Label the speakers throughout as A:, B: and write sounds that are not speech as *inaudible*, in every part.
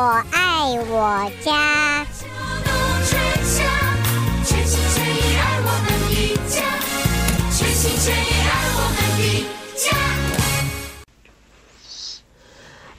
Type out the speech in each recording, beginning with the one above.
A: 我爱我家。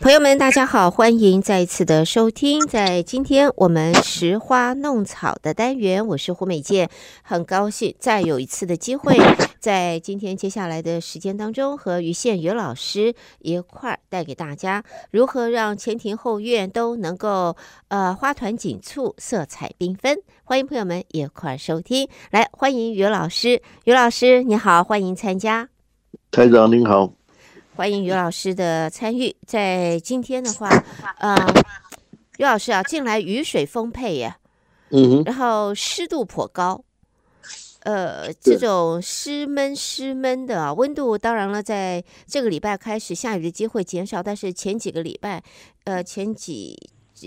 B: 朋友们，大家好，欢迎再一次的收听。在今天我们拾花弄草的单元，我是胡美健，很高兴再有一次的机会，在今天接下来的时间当中，和于宪宇老师一块儿带给大家如何让前庭后院都能够呃花团锦簇、色彩缤纷。欢迎朋友们一块儿收听，来欢迎于老师，于老师你好，欢迎参加。
C: 台长您好。
B: 欢迎于老师的参与。在今天的话，呃，于老师啊，近来雨水丰沛呀，
C: 嗯，
B: 然后湿度颇高，呃，这种湿闷湿闷的啊，温度当然了，在这个礼拜开始下雨的机会减少，但是前几个礼拜，呃，前几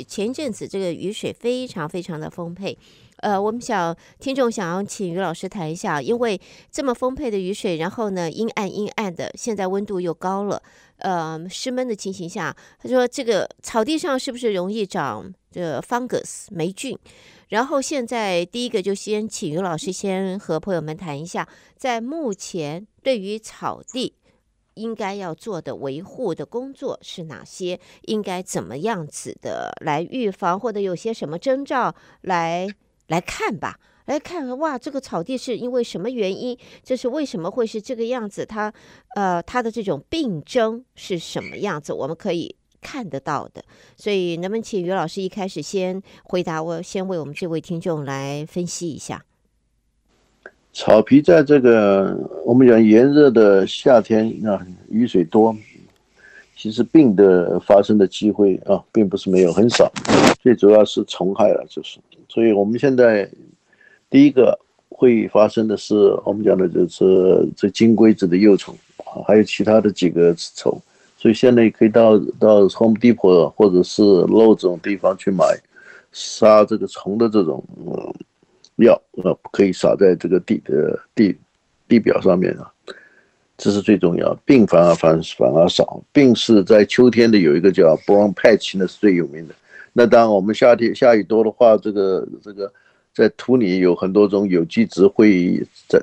B: 前一阵子这个雨水非常非常的丰沛。呃，我们想听众想要请于老师谈一下，因为这么丰沛的雨水，然后呢阴暗阴暗的，现在温度又高了，呃，湿闷的情形下，他说这个草地上是不是容易长这 fungus 霉菌？然后现在第一个就先请于老师先和朋友们谈一下，在目前对于草地应该要做的维护的工作是哪些？应该怎么样子的来预防，或者有些什么征兆来？来看吧，来看哇，这个草地是因为什么原因？这是为什么会是这个样子？它呃，它的这种病征是什么样子？我们可以看得到的。所以，能不能请于老师一开始先回答我，先为我们这位听众来分析一下？
C: 草皮在这个我们讲炎热的夏天啊，雨水多，其实病的发生的机会啊，并不是没有，很少。最主要是虫害了，就是。所以我们现在第一个会发生的是，我们讲的就是这金龟子的幼虫，还有其他的几个虫。所以现在可以到到 Home Depot 或者是 l o 这种地方去买杀这个虫的这种嗯药，呃，可以撒在这个地的地地表上面啊，这是最重要。病反而反反而少，病是在秋天的有一个叫 Brown Patch，那是最有名的。那当然我们夏天下雨多的话，这个这个在土里有很多种有机质会长，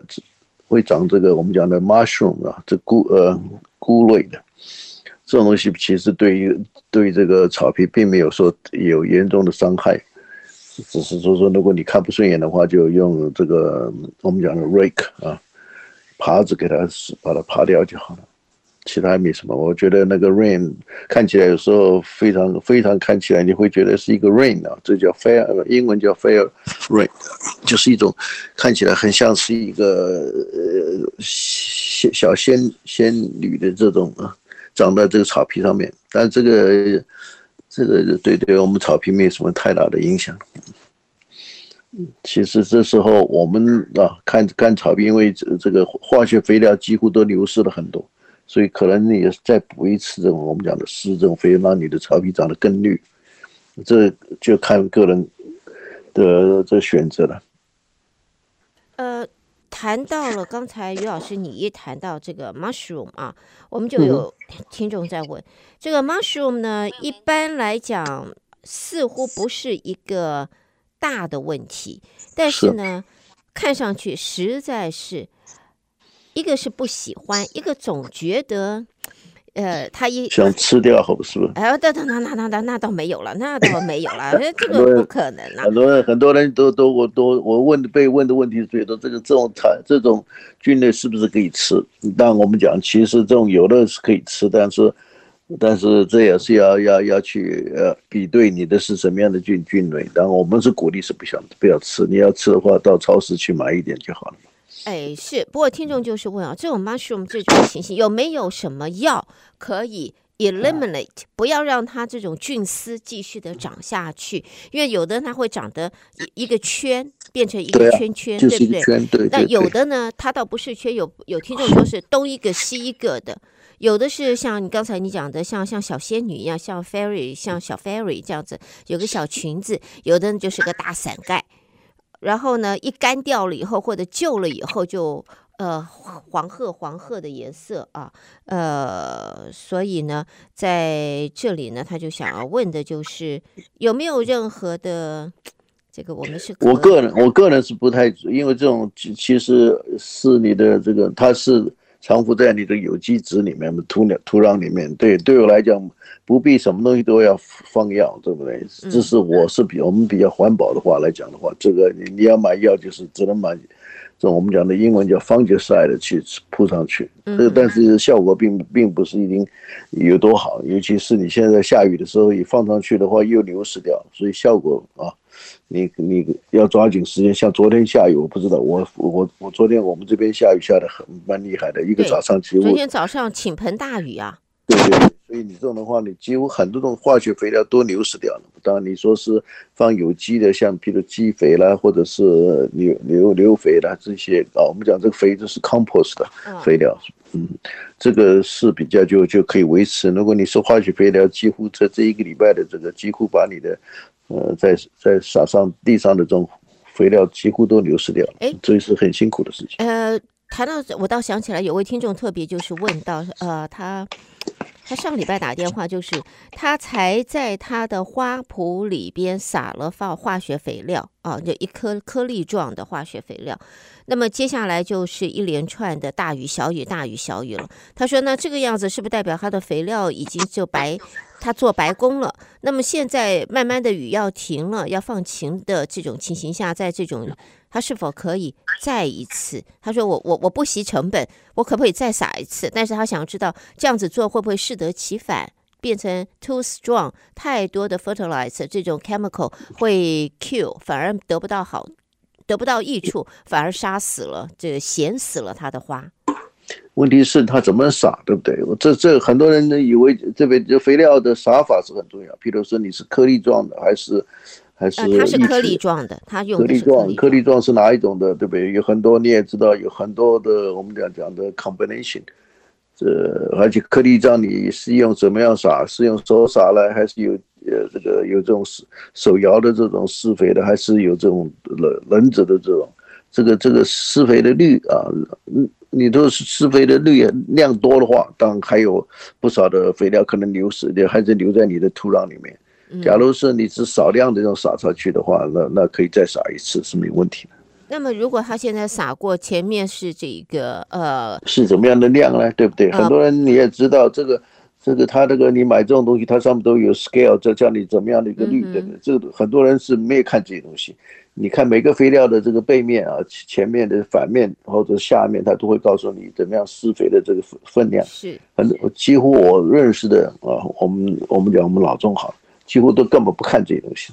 C: 会长这个我们讲的 mushroom 啊，这菇呃菇类的这种东西，其实对于对于这个草皮并没有说有严重的伤害，只是说说如果你看不顺眼的话，就用这个我们讲的 rake 啊，耙子给它把它耙掉就好了。其他没什么，我觉得那个 rain 看起来有时候非常非常看起来你会觉得是一个 rain 啊，这叫 fair，英文叫 fair rain，就是一种看起来很像是一个呃小仙仙女的这种啊，长在这个草皮上面，但这个这个对对我们草皮没有什么太大的影响。其实这时候我们啊看干草皮，因为这这个化学肥料几乎都流失了很多。所以可能你再补一次这种我们讲的施这种肥，让你的草皮长得更绿，这就看个人的这选择了。
B: 呃，谈到了刚才于老师你一谈到这个 mushroom 啊，我们就有听众在问，嗯、这个 mushroom 呢，一般来讲似乎不是一个大的问题，但是呢，是看上去实在是。一个是不喜欢，一个总觉得，呃，他一
C: 想吃掉，好不是不是？
B: 哎，那那那那那那那倒没有了，那倒没有了，*laughs* 这个不可能啊！
C: 很多人很多人都都我都我问被问的问题是最多，这个这种产这种菌类是不是可以吃？但我们讲，其实这种有的是可以吃，但是但是这也是要要要去呃比对你的是什么样的菌菌类。然后我们是鼓励是不想不要吃，你要吃的话到超市去买一点就好了。
B: 哎，是，不过听众就是问啊，这种 mushroom 这种情形有没有什么药可以 eliminate，不要让它这种菌丝继续的长下去？因为有的它会长得一一个圈变成一个圈圈，对，不对？对，对，对。那有的呢，它倒不是圈，有有听众说是东一个西一个的，有的是像你刚才你讲的，像像小仙女一样，像 fairy，像小 fairy 这样子，有个小裙子，有的就是个大伞盖。然后呢，一干掉了以后，或者旧了以后就，就呃黄褐黄褐的颜色啊，呃，所以呢，在这里呢，他就想要问的就是有没有任何的这个我们是
C: 我个人我个人是不太，因为这种其实是你的这个它是。藏伏在你的有机质里面，土壤土壤里面。对，对我来讲，不必什么东西都要放药，对不对？这是我是比我们比较环保的话来讲的话，这个你你要买药就是只能买这我们讲的英文叫 fungicide 去铺上去。这个但是效果并并不是一定有多好，尤其是你现在下雨的时候，你放上去的话又流失掉，所以效果啊。你你要抓紧时间，像昨天下雨，我不知道，我我我昨天我们这边下雨下的很蛮厉害的，一个早上几乎。
B: 昨天早上倾盆大雨啊。
C: 对对对，所以你这种的话，你几乎很多种化学肥料都流失掉了。当然你说是放有机的，像比如鸡肥啦，或者是牛牛牛肥啦这些啊，我们讲这个肥就是 compost 的肥料，嗯，这个是比较就就可以维持。如果你是化学肥料，几乎在这一个礼拜的这个几乎把你的。呃，在在撒上地上的这种肥料几乎都流失掉了，哎，这是很辛苦的事情。
B: 呃，谈到我倒想起来，有位听众特别就是问到，呃，他他上礼拜打电话，就是他才在他的花圃里边撒了放化学肥料啊，就一颗颗粒状的化学肥料。那么接下来就是一连串的大雨、小雨、大雨、小雨了。他说：“那这个样子是不是代表他的肥料已经就白，他做白工了？那么现在慢慢的雨要停了，要放晴的这种情形下，在这种他是否可以再一次？他说我：我我不惜成本，我可不可以再撒一次？但是他想知道这样子做会不会适得其反，变成 too strong，太多的 fertilizer 这种 chemical 会 kill，反而得不到好。”得不到益处，反而杀死了，这个咸死了他的花。
C: 问题是他怎么撒，对不对？我这这很多人以为这边这肥料的撒法是很重要。譬如说你是颗粒状的，还是还是？
B: 它是颗粒状的，它用
C: 颗粒状。颗粒状是哪一种的，对不对？有很多你也知道，有很多的我们讲讲的 combination。这而且颗粒状你是用怎么样撒？是用手撒呢，还是有？呃，这个有这种手手摇的这种施肥的，还是有这种轮轮子的这种，这个这个施肥的率啊，你都是施肥的率量多的话，当然还有不少的肥料可能流失的，还是留在你的土壤里面。假如是你只少量的这种撒上去的话，那那可以再撒一次是没问题的。
B: 那么如果他现在撒过，前面是这个呃，
C: 是怎么样的量呢？对不对？很多人你也知道这个。这个他这个你买这种东西，它上面都有 scale，这叫你怎么样的一个率，对不对？这个很多人是没有看这些东西。你看每个肥料的这个背面啊，前面的反面或者下面，它都会告诉你怎么样施肥的这个分量。是，很几乎我认识的啊，我们我们讲我们老中行，几乎都根本不看这些东西，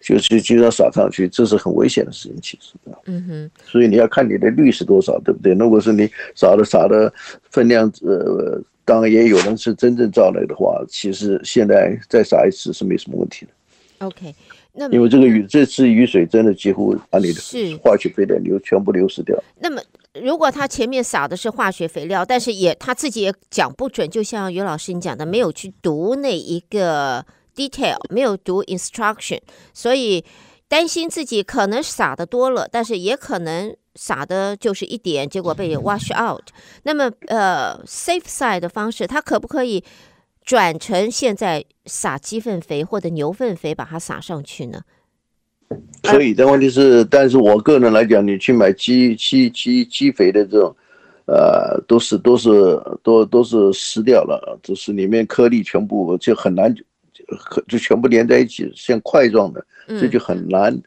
C: 就是经常撒上去，这是很危险的事情，其实。嗯哼。所以你要看你的率是多少，对不对？如果是你撒的撒的分量呃。当然也有人是真正造来的话，其实现在再撒一次是没什么问题的。
B: OK，那
C: 因为这个雨这次雨水真的几乎把你的化学肥料流全部流失掉。
B: 那么如果他前面撒的是化学肥料，但是也他自己也讲不准，就像于老师你讲的，没有去读那一个 detail，没有读 instruction，所以担心自己可能撒的多了，但是也可能。撒的就是一点，结果被 wash out。那么，呃，safe side 的方式，它可不可以转成现在撒鸡粪肥或者牛粪肥，把它撒上去呢？
C: 可以，但问题是，但是我个人来讲，你去买鸡鸡鸡鸡肥的这种，呃，都是都是都都是湿掉了，就是里面颗粒全部就很难，就就全部连在一起，像块状的，这就很难。嗯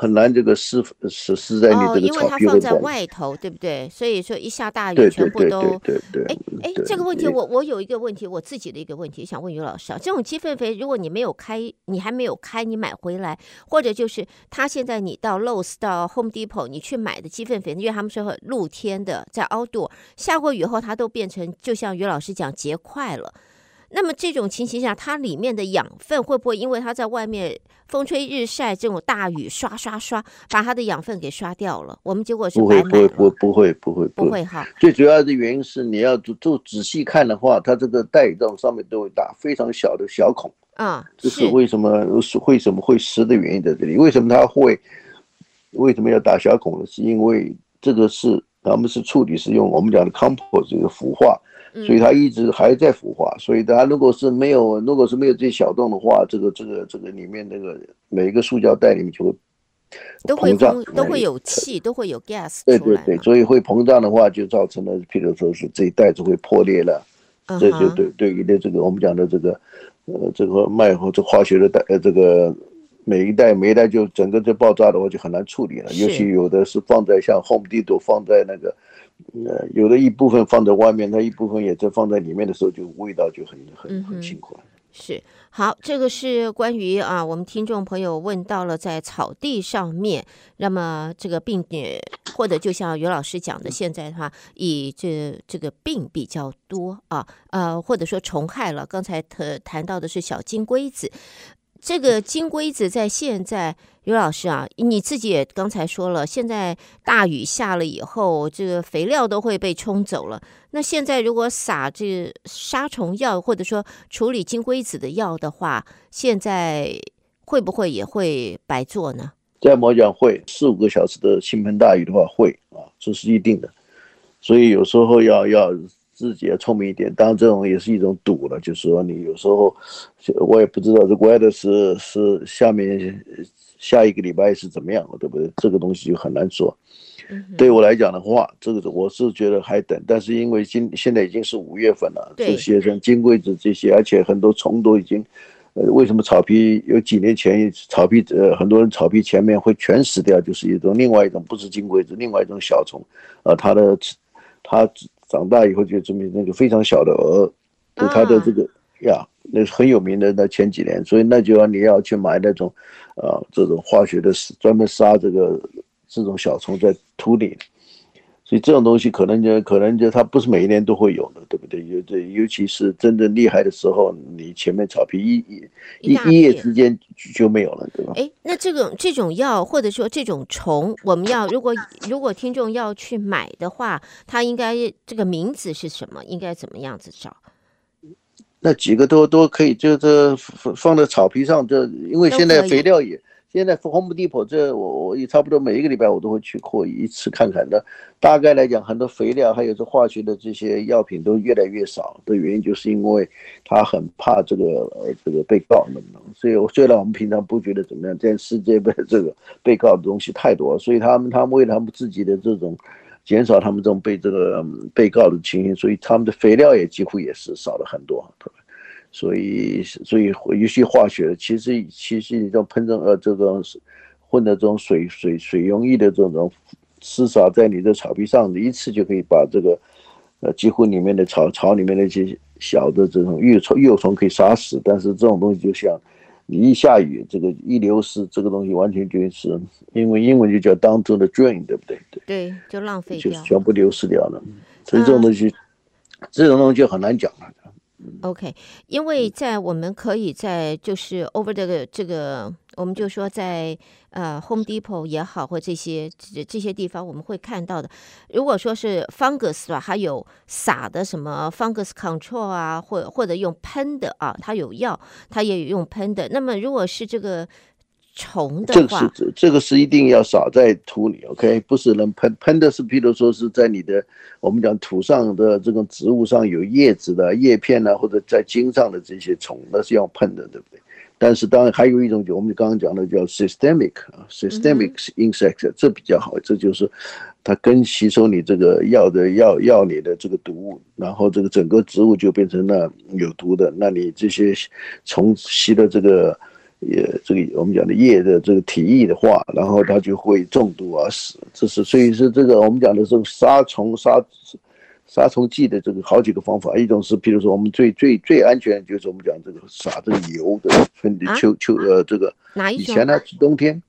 C: 很难这个施施施在你这个草皮，哦，因为它
B: 放在外头，对不对？所以说一下大雨，全部都
C: 对对。
B: 哎哎，这个问题我我有一个问题，我自己的一个问题想问于老师啊。这种鸡粪肥，如果你没有开，你还没有开，你买回来，或者就是他现在你到 Lowe's 到 Home Depot 你去买的鸡粪肥，因为他们说露天的，在 outdoor 下过雨后，它都变成就像于老师讲结块了。那么这种情形下，它里面的养分会不会因为它在外面风吹日晒，这种大雨刷刷刷，把它的养分给刷掉了？我们结果是。
C: 不会，不会，不会，不会，不会哈。最主要的原因是你要就就仔细看的话，它这个袋状上面都会打非常小的小孔啊。这是为什么？为什么会湿的原因在这里？为什么它会？为什么要打小孔呢？是因为这个是他们是处理是用我们讲的 compost 这个腐化，所以它一直还在腐化。所以它如果是没有，如果是没有这些小洞的话，这个这个这个里面那个每一个塑胶袋里面就会
B: 都会膨，都会有气，都会有 gas。
C: 对对对，所以会膨胀的话，就造成了，譬如说是这一袋子会破裂了。这就对对于的这个我们讲的这个呃这个卖或者化学的袋呃这个。每一代每一代就整个就爆炸的话就很难处理了，尤其有的是放在像 Home Depot 放在那个，呃，有的一部分放在外面，它一部分也在放在里面的时候，就味道就很很很辛苦。
B: 是，好，这个是关于啊，我们听众朋友问到了在草地上面，那么这个病也或者就像于老师讲的，现在的话以这这个病比较多啊，呃，或者说虫害了，刚才谈谈到的是小金龟子。这个金龟子在现在，刘老师啊，你自己也刚才说了，现在大雨下了以后，这个肥料都会被冲走了。那现在如果撒这杀虫药，或者说处理金龟子的药的话，现在会不会也会白做呢？
C: 在某讲会四五个小时的倾盆大雨的话会啊，这是一定的。所以有时候要要。自己要聪明一点，当然这种也是一种赌了。就是说，你有时候我也不知道这国外的是是下面下一个礼拜是怎么样了，对不对？这个东西就很难说。对我来讲的话，这个我是觉得还等。但是因为今现在已经是五月份了，这些像金龟子这些，而且很多虫都已经，呃，为什么草皮有几年前草皮呃很多人草皮前面会全死掉，就是一种另外一种不是金龟子，另外一种小虫，呃，它的它。长大以后就证明那个非常小的蛾，就它的这个呀，那是很有名的。那前几年，所以那就要你要去买那种，啊，这种化学的专门杀这个这种小虫在土里。所以这种东西可能就可能就它不是每一年都会有的，对不对？尤这，尤其是真正厉害的时候，你前面草皮一一一一夜之间就没有了，对吧？
B: 哎，那这种这种药或者说这种虫，我们要如果如果听众要去买的话，它应该这个名字是什么？应该怎么样子找？
C: 那几个都都可以，就是放放在草皮上，这因为现在肥料也。现在 Home Depot 这我我也差不多每一个礼拜我都会去扩一次看看的。大概来讲，很多肥料还有这化学的这些药品都越来越少的原因，就是因为他很怕这个呃这个被告，能不能？所以虽然我们平常不觉得怎么样，但世界杯这个被告的东西太多，所以他们他们为了他们自己的这种减少他们这种被这个被告的情形，所以他们的肥料也几乎也是少了很多。所以，所以有些化学，其实其实你这种喷这呃这种混的这种水水水溶液的这种施洒在你的草皮上，一次就可以把这个呃几乎里面的草草里面那些小的这种幼虫幼虫可以杀死。但是这种东西就像你一下雨，这个一流失，这个东西完全就是因为英文就叫 down to the drain，对不对？
B: 对，对，就浪费
C: 掉，就全部流失掉了。所以这种东西，嗯、这种东西就很难讲了。
B: OK，因为在我们可以在就是 over 这个这个，我们就说在呃 Home Depot 也好，或这些这这些地方我们会看到的。如果说是 fungus 吧，还有撒的什么 fungus control 啊，或或者用喷的啊，它有药，它也有用喷的。那么如果是这个。虫的话，
C: 这个是这个是一定要撒在土里，OK，不是能喷喷的是，譬如说是在你的我们讲土上的这种植物上有叶子的叶片啊，或者在茎上的这些虫，那是要喷的，对不对？但是当然还有一种，就我们刚刚讲的叫 systemic 啊，systemic insect，这比较好，这就是它根吸收你这个药的药药里的这个毒物，然后这个整个植物就变成了有毒的，那你这些虫吸的这个。也这个我们讲的叶的这个体液的话，然后它就会中毒而死。这是所以是这个我们讲的这种杀虫杀杀虫剂的这个好几个方法。一种是，比如说我们最最最安全就是我们讲这个撒这个油的春秋秋呃这个以前呢冬天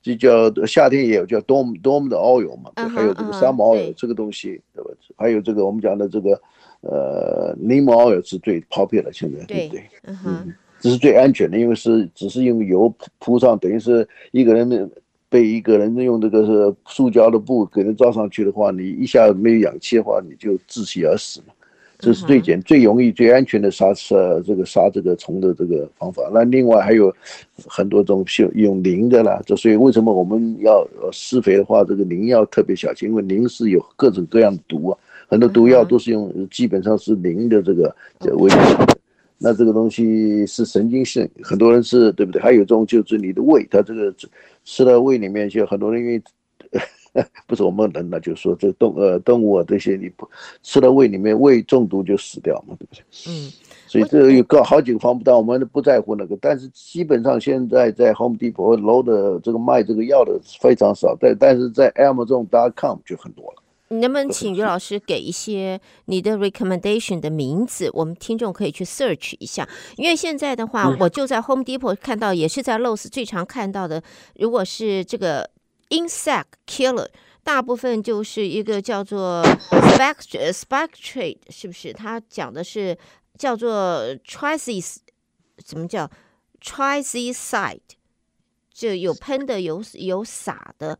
C: 就叫夏天也有叫 Dome Dome 的 oil 嘛，还有这个 Summer oil 这个东西对吧？还有这个我们讲的这个呃 Neem oil 是最 popular 的现在对不对？嗯。这是最安全的，因为是只是用油铺上，等于是一个人被一个人用这个是塑胶的布给人罩上去的话，你一下没有氧气的话，你就窒息而死嘛。这是最简、最容易、最安全的杀杀这个杀这个虫的这个方法。那另外还有很多种用磷的啦，这所以为什么我们要施肥的话，这个磷要特别小心，因为磷是有各种各样的毒啊，很多毒药都是用基本上是磷的这个为主的。那这个东西是神经性，很多人是对不对？还有一种就是你的胃，它这个吃到胃里面，就很多人因为。*laughs* 不是我们人，那就是说这动呃动物啊这些，你不吃到胃里面，胃中毒就死掉嘛，对不对？
B: 嗯，
C: 所以这有个好几个方法，但我们不在乎那个。但是基本上现在在 Home Depot 楼的这个卖这个药的非常少，但但是在 Amazon.com 就很多了。
B: 你能不能请于老师给一些你的 recommendation 的名字，我们听众可以去 search 一下？因为现在的话，我就在 Home Depot 看到，也是在 Lowe's 最常看到的，如果是这个。Insect killer 大部分就是一个叫做 spect spectrate，是不是？它讲的是叫做 trices，怎么叫 tricide？就有喷的，有有洒的。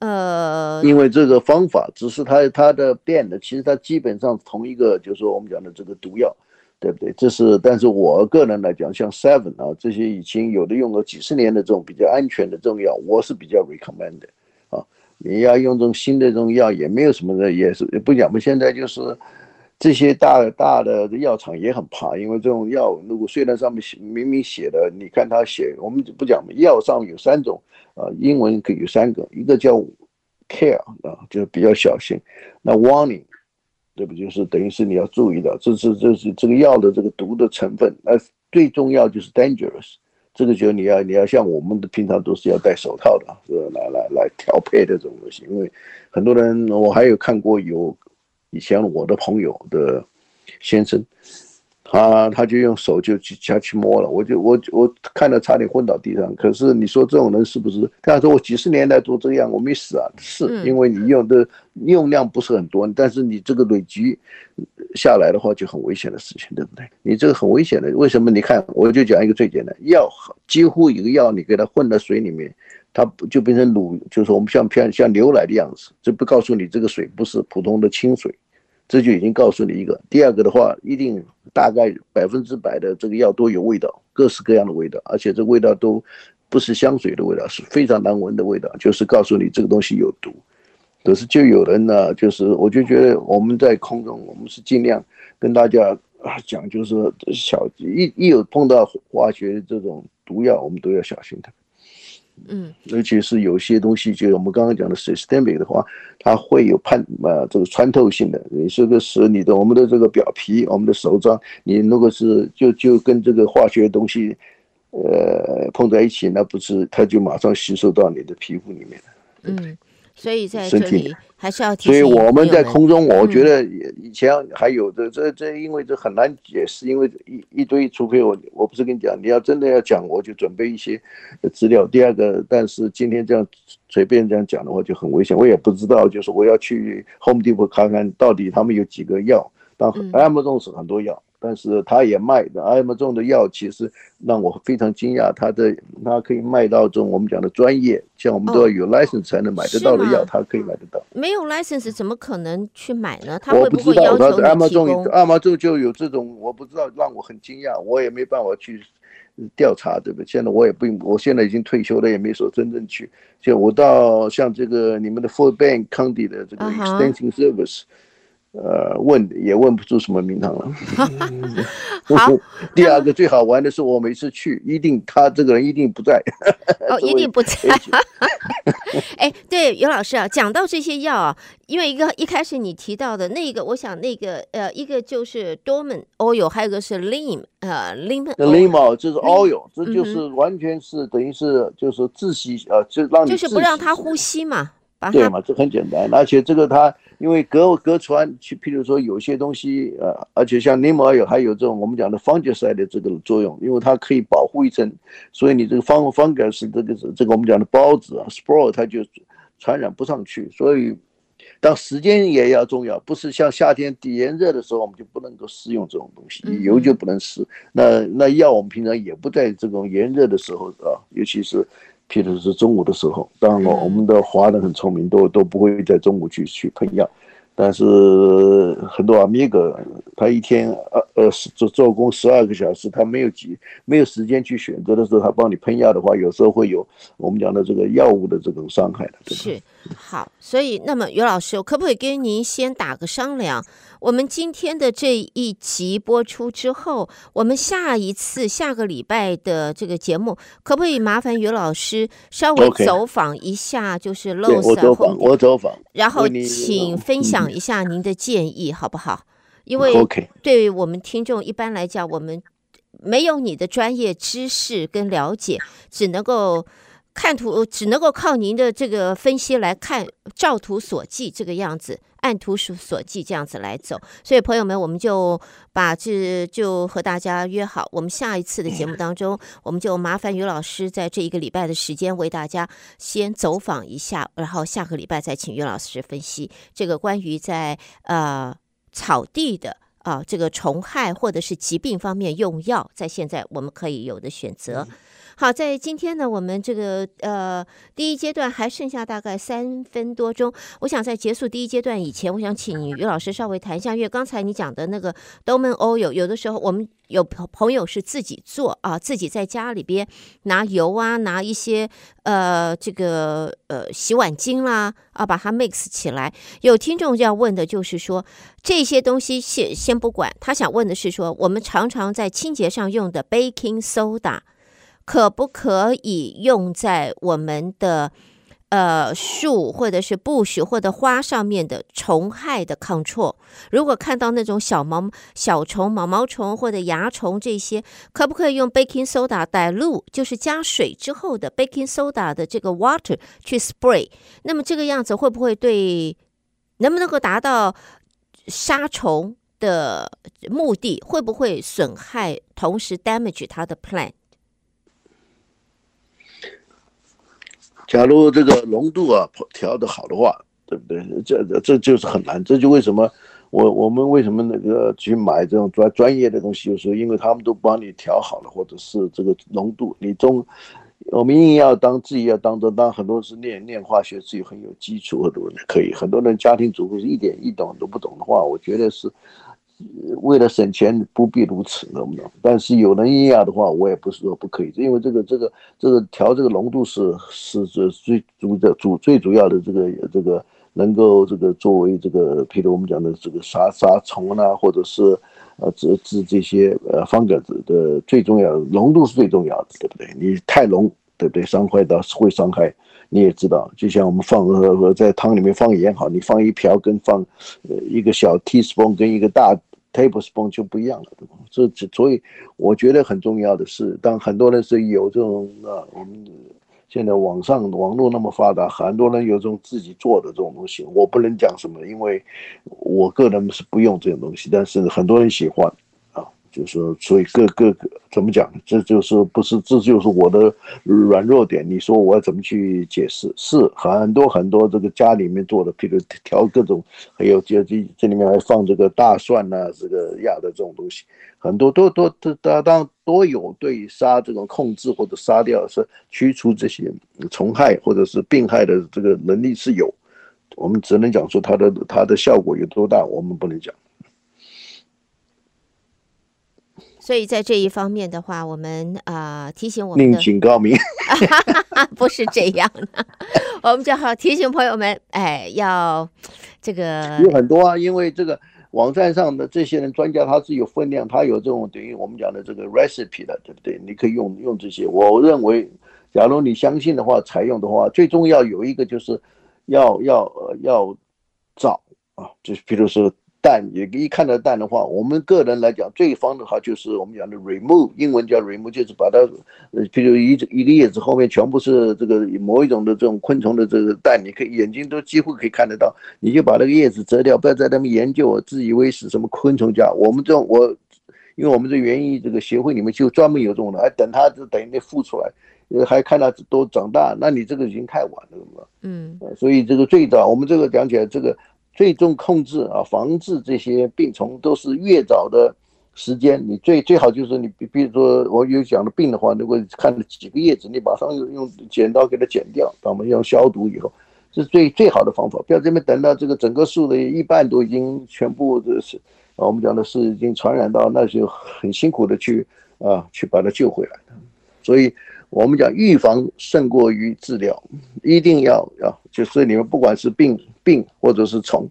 B: 呃，
C: 因为这个方法只是它它的变的，其实它基本上同一个，就是说我们讲的这个毒药，对不对？这是，但是我个人来讲，像 Seven 啊这些已经有的用了几十年的这种比较安全的这种药，我是比较 recommend 的。啊，你要用这种新的这种药，也没有什么的，也是不讲嘛。现在就是这些大大的药厂也很怕，因为这种药如果虽然上面写明明写的，你看他写，我们不讲嘛，药上有三种啊，英文可以有三个，一个叫 care 啊，就是比较小心，那 warning。这不？就是等于是你要注意到，这是这是这个药的这个毒的成分。那最重要就是 dangerous，这个就你要你要像我们的平常都是要戴手套的，是来来来调配的这种东西。因为很多人，我还有看过有以前我的朋友的先生。他他就用手就去下去摸了，我就我我看到差点昏倒地上。可是你说这种人是不是？他说我几十年来都这样，我没死啊。是因为你用的用量不是很多，但是你这个累积下来的话就很危险的事情，对不对？你这个很危险的，为什么？你看，我就讲一个最简单，药几乎一个药你给它混到水里面，它就变成乳，就是我们像偏像牛奶的样子，这不告诉你这个水不是普通的清水。这就已经告诉你一个，第二个的话，一定大概百分之百的这个药都有味道，各式各样的味道，而且这味道都不是香水的味道，是非常难闻的味道，就是告诉你这个东西有毒。可是就有人呢，就是我就觉得我们在空中，我们是尽量跟大家讲，就是小一一有碰到化学这种毒药，我们都要小心它。
B: 嗯，
C: 尤其是有些东西，就我们刚刚讲的 systemic 的话，它会有判呃这个穿透性的。你这个是你的我们的这个表皮，我们的手掌，你如果是就就跟这个化学东西，呃碰在一起，那不是它就马上吸收到你的皮肤里面了。
B: 嗯。所以在这里还是要提醒。
C: 所以我们在空中，我觉得以前还有的这这，因为这很难解释，因为一一堆，除非我我不是跟你讲，你要真的要讲，我就准备一些资料。第二个，但是今天这样随便这样讲的话就很危险，我也不知道，就是我要去 Home Depot 看看到底他们有几个药，但 Amazon 是很多药。但是他也卖的，哎，这种的药其实让我非常惊讶，他的他可以卖到这种我们讲的专业，像我们都要有 license 才能买得到的药，他可以买得到。
B: 没有 license 怎么可能去买呢？他会不
C: 会
B: 要求你提供？
C: 他 Amazon Amazon 就有这种，我不知道，让我很惊讶，我也没办法去调查，对不对？现在我也不，我现在已经退休了，也没说真正去。就我到像这个你们的 Fort Bend County 的这个 Extension Service。呃，问也问不出什么名堂了。
B: 好，
C: 第二个最好玩的是，我每次去，一定他这个人一定不在。
B: 哦，*laughs* 一定不在。*laughs* 哎，对，尤老师啊，讲到这些药啊，因为一个一开始你提到的那个，我想那个呃，一个就是 Dormant Oil，还有一个是 Lim 呃 Lim。
C: Lim 就是 Oil，这就是完全是等于是就是窒息呃，就让你
B: 就是不让他呼吸嘛。
C: 对嘛，这很简单，而且这个它因为隔隔传，去譬如说有些东西，呃，而且像 Neem Oil 还有这种我们讲的 fungicide 的这个作用，因为它可以保护一层，所以你这个 fung fungus 这个是这个我们讲的孢子啊，spore 它就传染不上去，所以当时间也要重要，不是像夏天底炎热的时候我们就不能够施用这种东西，油就不能施，那那药我们平常也不在这种炎热的时候啊，尤其是。譬如是中午的时候，当然我们的华人很聪明，都都不会在中午去去喷药。但是很多阿米格他一天二呃做做工十二个小时，他没有几没有时间去选择的时候，他帮你喷药的话，有时候会有我们讲的这个药物的这种伤害的。
B: 是，好，所以那么于老师，我可不可以跟您先打个商量？我们今天的这一集播出之后，我们下一次下个礼拜的这个节目，可不可以麻烦于老师稍微走访一下，就是露色，
C: 我走访，我走访，
B: 然后请分享一下您的建议，好不好？因为对于我们听众一般来讲，我们没有你的专业知识跟了解，只能够看图，只能够靠您的这个分析来看，照图所记这个样子，按图索骥这样子来走。所以朋友们，我们就把这就和大家约好，我们下一次的节目当中，我们就麻烦于老师在这一个礼拜的时间为大家先走访一下，然后下个礼拜再请于老师分析这个关于在呃。草地的啊，这个虫害或者是疾病方面用药，在现在我们可以有的选择。好，在今天呢，我们这个呃第一阶段还剩下大概三分多钟。我想在结束第一阶段以前，我想请于老师稍微谈一下，因为刚才你讲的那个 d o m a n oil，有的时候我们有朋友是自己做啊，自己在家里边拿油啊，拿一些呃这个呃洗碗精啦啊，把它 mix 起来。有听众要问的就是说，这些东西先先不管，他想问的是说，我们常常在清洁上用的 baking soda。可不可以用在我们的呃树或者是 bush 或者花上面的虫害的 control？如果看到那种小毛小虫、毛毛虫或者蚜虫这些，可不可以用 baking soda 带露，就是加水之后的 baking soda 的这个 water 去 spray？那么这个样子会不会对能不能够达到杀虫的目的？会不会损害同时 damage 它的 plant？
C: 假如这个浓度啊调得好的话，对不对？这这就是很难。这就为什么我我们为什么那个去买这种专专业的东西，就是因为他们都帮你调好了，或者是这个浓度。你中我们硬要当自己要当着当，很多是念念化学自己很有基础的，可以。很多人家庭主妇是一点一懂都不懂的话，我觉得是。为了省钱，不必如此，懂不懂？但是有人硬要的话，我也不是说不可以，因为这个这个这个调这个浓度是是这最主的主最主要的这个这个能够这个作为这个，譬如我们讲的这个杀杀虫啊，或者是呃治治这些呃方格子的最重要的浓度是最重要的，对不对？你太浓，对不对？伤害到会伤害，你也知道，就像我们放呃在汤里面放盐好，你放一瓢跟放呃一个小 teaspoon 跟一个大。Tablespoon 就不一样了，对吧？这这，所以我觉得很重要的是，当很多人是有这种啊，我们现在网上网络那么发达，很多人有这种自己做的这种东西，我不能讲什么，因为我个人是不用这种东西，但是很多人喜欢。就是说，所以各各个怎么讲？这就是不是这就是我的软弱点？你说我要怎么去解释？是很多很多这个家里面做的，譬如调各种，还有这这这里面还放这个大蒜呐、这个压的这种东西，很多都都都当当都有对杀这种控制或者杀掉是驱除这些虫害或者是病害的这个能力是有，我们只能讲说它的它的效果有多大，我们不能讲。
B: 所以在这一方面的话，我们啊、呃、提醒我们的，
C: 另请高明，*laughs*
B: 不是这样的，*laughs* 我们就好提醒朋友们，哎，要这个
C: 有很多啊，因为这个网站上的这些人专家，他是有分量，他有这种等于我们讲的这个 recipe 的，对不对？你可以用用这些。我认为，假如你相信的话，采用的话，最重要有一个就是要要呃要找啊，就是比如说。氮也一看到蛋的话，我们个人来讲最方的话就是我们讲的 remove，英文叫 remove，就是把它，呃，譬如一一个叶子后面全部是这个某一种的这种昆虫的这个蛋，你可以眼睛都几乎可以看得到，你就把那个叶子折掉，不要在那边研究我，自以为是什么昆虫家。我们这种我，因为我们这园艺这个协会里面就专门有这种的，还等它就等于那孵出来，呃，还看它都长大，那你这个已经太晚了嘛。嗯，所以这个最早我们这个讲起来这个。最终控制啊，防治这些病虫都是越早的时间，你最最好就是你比比如说我有讲的病的话，如果看了几个叶子，你马上用用剪刀给它剪掉，咱们用消毒以后，是最最好的方法。不要这边等到这个整个树的一半都已经全部的是啊我们讲的是已经传染到，那就很辛苦的去啊去把它救回来。所以我们讲预防胜过于治疗，一定要要就是你们不管是病病或者是虫，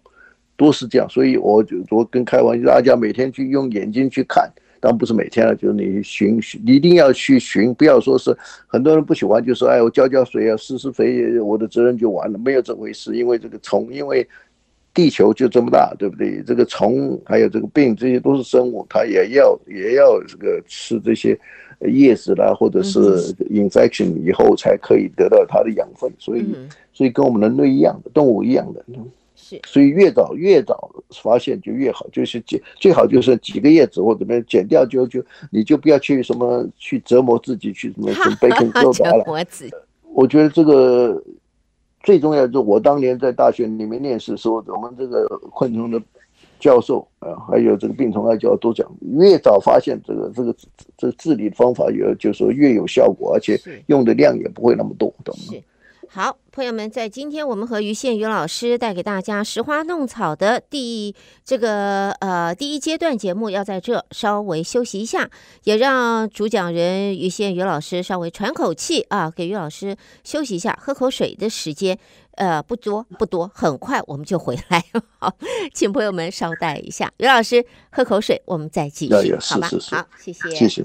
C: 都是这样。所以我就我跟开玩笑，大家每天去用眼睛去看。当然不是每天了，就是你巡巡，你一定要去巡，不要说是很多人不喜欢，就说哎，我浇浇水啊，施施肥，我的责任就完了，没有这回事。因为这个虫，因为地球就这么大，对不对？这个虫还有这个病，这些都是生物，它也要也要这个吃这些叶子啦，或者是 infection 以后才可以得到它的养分。所以，所以跟我们人类一样的，动物一样的。所以越早越早发现就越好，就是最最好就是几个叶子或者怎么样剪掉就就你就不要去什么去折磨自己去什么 *laughs* 准备更多的了。我觉得这个最重要就是我当年在大学里面念书时候，我们这个昆虫的教授啊，还有这个病虫害教授都讲，越早发现这个这个这个治理的方法有，就是说越有效果，而且用的量也不会那么多，懂吗？
B: 好，朋友们，在今天我们和于宪宇老师带给大家拾花弄草的第这个呃第一阶段节目，要在这稍微休息一下，也让主讲人于宪宇老师稍微喘口气啊，给于老师休息一下，喝口水的时间，呃，不多不多，很快我们就回来。好，*laughs* 请朋友们稍待一下，于老师喝口水，我们再继续，好吧？好，谢谢，谢谢。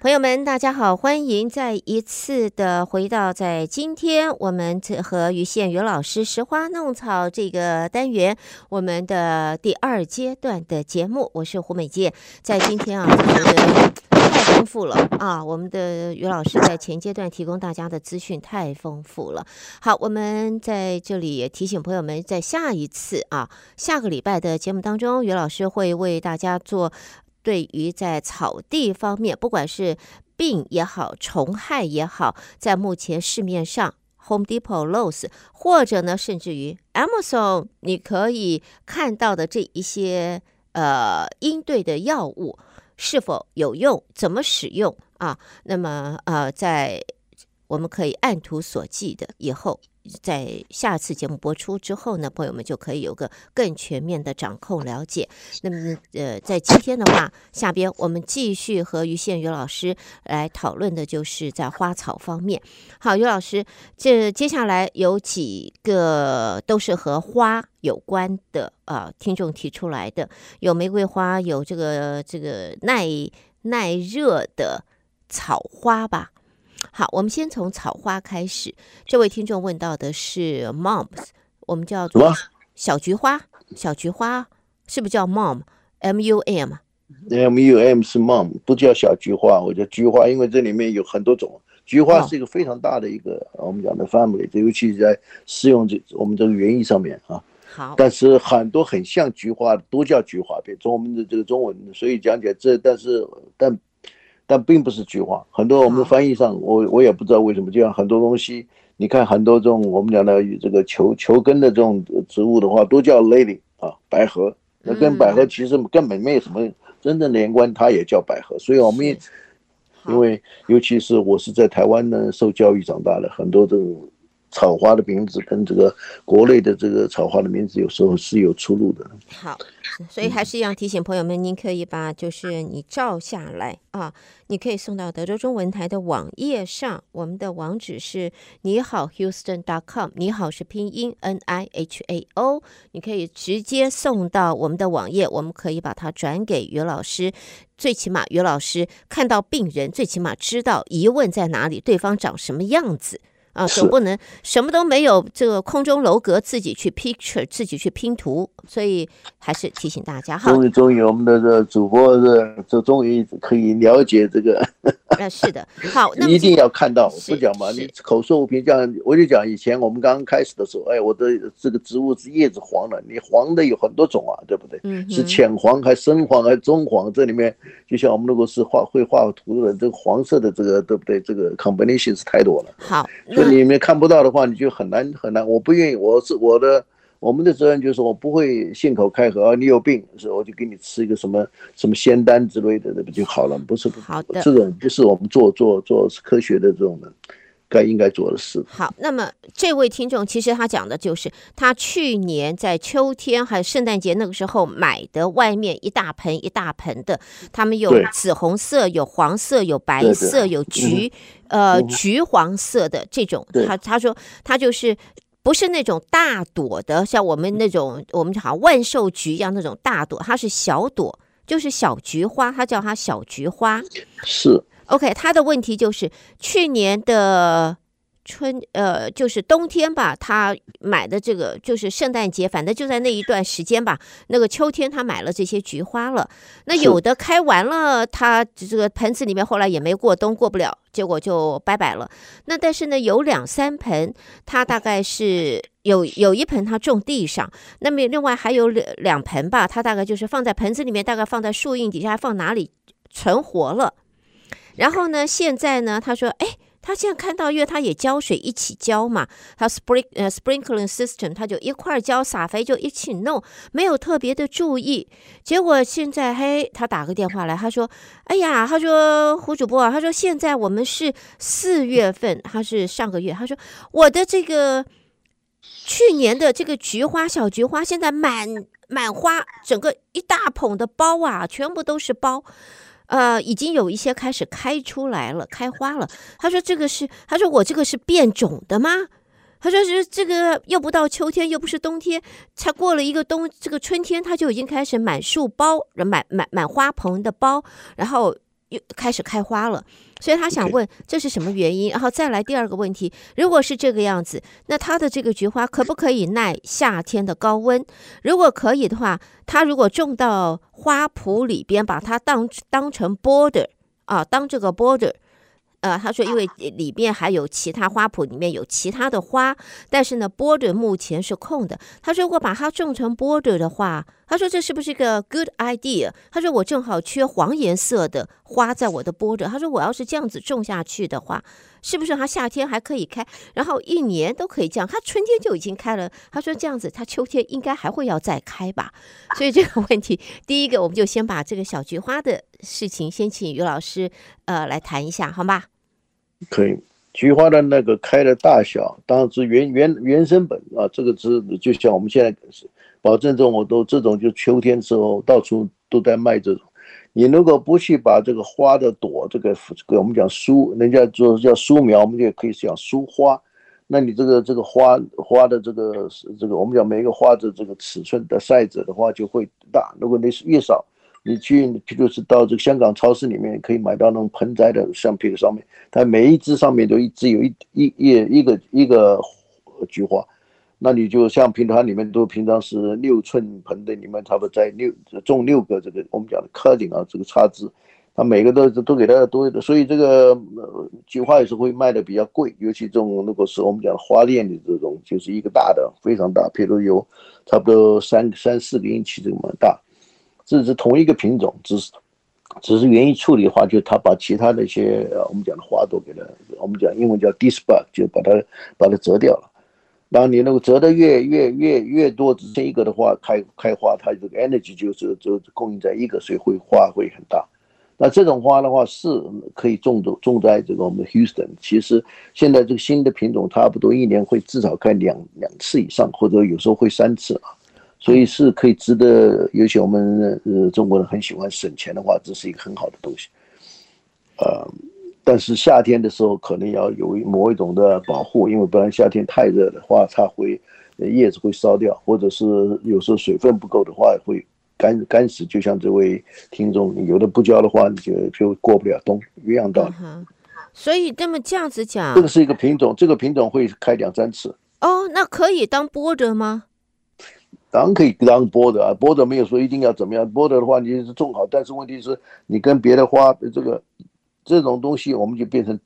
B: 朋友们，大家好，欢迎再一次的回到在今天我们和于宪于老师拾花弄草这个单元，我们的第二阶段的节目，我是胡美健。在今天啊，我觉得太丰富了啊！我们的于老师在前阶段提供大家的资讯太丰富了。好，我们在这里也提醒朋友们，在下一次啊，下个礼拜的节目当中，于老师会为大家做。对于在草地方面，不管是病也好，虫害也好，在目前市面上，Home Depot、l o w s 或者呢，甚至于 Amazon，你可以看到的这一些呃应对的药物是否有用，怎么使用啊？那么呃，在我们可以按图索骥的以后。在下次节目播出之后呢，朋友们就可以有个更全面的掌控了解。那么，呃，在今天的话，下边我们继续和于宪宇老师来讨论的，就是在花草方面。好，于老师，这接下来有几个都是和花有关的啊、呃，听众提出来的，有玫瑰花，有这个这个耐耐热的草花吧。好，我们先从草花开始。这位听众问到的是 mums，我们叫做小菊花。小菊花是不是叫 mum？M U M？M
C: U M 是 mom，不叫小菊花，我叫菊花，因为这里面有很多种。菊花是一个非常大的一个、哦、我们讲的 family，尤其是在适用这我们这个园艺上面啊。好，但是很多很像菊花都叫菊花，别中我们的这个中文，所以讲解这，但是但。但并不是菊花，很多我们翻译上，我我也不知道为什么，就像很多东西，你看很多这种我们讲的这个球球根的这种植物的话，都叫 lily 啊，百合，那跟百合其实根本没有什么真正连关，它也叫百合。所以我们也因为尤其是我是在台湾呢受教育长大的，很多这种。草花的名字跟这个国内的这个草花的名字有时候是有出入的。
B: 好，所以还是要提醒朋友们，您可以把就是你照下来啊，你可以送到德州中文台的网页上，我们的网址是你好 Houston.com，你好是拼音 N I H A O，你可以直接送到我们的网页，我们可以把它转给于老师，最起码于老师看到病人，最起码知道疑问在哪里，对方长什么样子。啊，总不能什么都没有，这个空中楼阁自己去 picture，自己去拼图，所以还是提醒大家哈。
C: 终于，终于，我们的这主播这这终于可以了解这个。*laughs*
B: 那，是的，好，那 *laughs*
C: 一定要看到，不讲嘛，你口说无凭，这样我就讲以前我们刚刚开始的时候，哎，我的这个植物是叶子黄了，你黄的有很多种啊，对不对？嗯，是浅黄还深黄还是棕黄？这里面就像我们如果是画会画图的，这个黄色的这个对不对？这个 combination 是太多了。
B: 好。
C: 里面看不到的话，你就很难很难。我不愿意，我是我的，我们的责任就是我不会信口开河。你有病，是我就给你吃一个什么什么仙丹之类的，那不就好了？不是，
B: 好的，
C: 这种不是我们做做做科学的这种的该应该做的事。
B: 好，那么这位听众其实他讲的就是他去年在秋天还有圣诞节那个时候买的外面一大盆一大盆的，他们有紫红色、有黄色、有白色、有橘，呃，橘黄色的这种。他他说他就是不是那种大朵的，像我们那种我们好像万寿菊一样那种大朵，它是小朵，就是小菊花，他叫它小菊花。
C: 是。
B: OK，他的问题就是去年的春，呃，就是冬天吧，他买的这个就是圣诞节，反正就在那一段时间吧。那个秋天他买了这些菊花了，那有的开完了，他这个盆子里面后来也没过冬，过不了，结果就拜拜了。那但是呢，有两三盆，他大概是有有一盆他种地上，那么另外还有两两盆吧，他大概就是放在盆子里面，大概放在树荫底下，放哪里存活了。然后呢，现在呢，他说，哎，他现在看到，因为他也浇水一起浇嘛，他 spring 呃 sprinkling system，他就一块儿浇撒肥就一起弄，没有特别的注意。结果现在，嘿，他打个电话来，他说，哎呀，他说胡主播，他说现在我们是四月份，他是上个月，他说我的这个去年的这个菊花小菊花现在满满花，整个一大捧的苞啊，全部都是苞。呃，已经有一些开始开出来了，开花了。他说：“这个是，他说我这个是变种的吗？他说是这个又不到秋天，又不是冬天，才过了一个冬，这个春天他就已经开始满树包，满满满花盆的包，然后又开始开花了。”所以他想问这是什么原因，然后再来第二个问题，如果是这个样子，那他的这个菊花可不可以耐夏天的高温？如果可以的话，他如果种到花圃里边，把它当当成 border 啊，当这个 border。呃，他说，因为里面还有其他花圃，里面有其他的花，但是呢，border 目前是空的。他说，如果把它种成 border 的话，他说这是不是个 good idea？他说我正好缺黄颜色的花在我的播着。他说我要是这样子种下去的话，是不是它夏天还可以开，然后一年都可以这样？它春天就已经开了。他说这样子，它秋天应该还会要再开吧？所以这个问题，第一个我们就先把这个小菊花的事情先请于老师呃来谈一下，好吗？
C: 可以，菊花的那个开的大小，当然是原原原生本啊，这个是就像我们现在保证这种我都这种就秋天时候到处都在卖这种。你如果不去把这个花的朵，这个这个我们讲疏，人家说叫疏苗，我们也可以讲疏花。那你这个这个花花的这个这个我们讲每一个花的这个尺寸的 size 的话就会大。如果你是越少。你去，譬如是到这个香港超市里面，可以买到那种盆栽的橡皮的上面，它每一只上面都一只有一一一一个一个菊花，那你就像平常里面都平常是六寸盆的里面，差不多在六种六个这个我们讲的 cutting 啊，这个插枝，它每个都都给它多，所以这个菊花也是会卖的比较贵，尤其这种如果是我们讲的花链的这种，就是一个大的非常大，譬如有差不多三三四个英尺这么大。这是同一个品种，只是只是园艺处理的话，就他把其他的一些我们讲的花朵给它，我们讲英文叫 disbud，就把它把它折掉了。然后你那个折的越越越越多，只剩一个的话，开开花，它这个 energy 就是就供应在一个，所以会花会很大。那这种花的话是可以种种种在这个我们 Houston。其实现在这个新的品种，差不多一年会至少开两两次以上，或者有时候会三次啊。所以是可以值得，尤其我们呃中国人很喜欢省钱的话，这是一个很好的东西。呃，但是夏天的时候可能要有某一种的保护，因为不然夏天太热的话，它会叶子会烧掉，或者是有时候水分不够的话会干干死。就像这位听众，有的不浇的话，你就就过不了冬，一样道理。
B: 所以这么这样子讲，
C: 这个是一个品种，这个品种会开两三次。
B: 哦，那可以当 border 吗？
C: 当然可以当 border 啊，border 没有说一定要怎么样，border 的话你是种好，但是问题是你跟别的花这个这种东西，我们就变成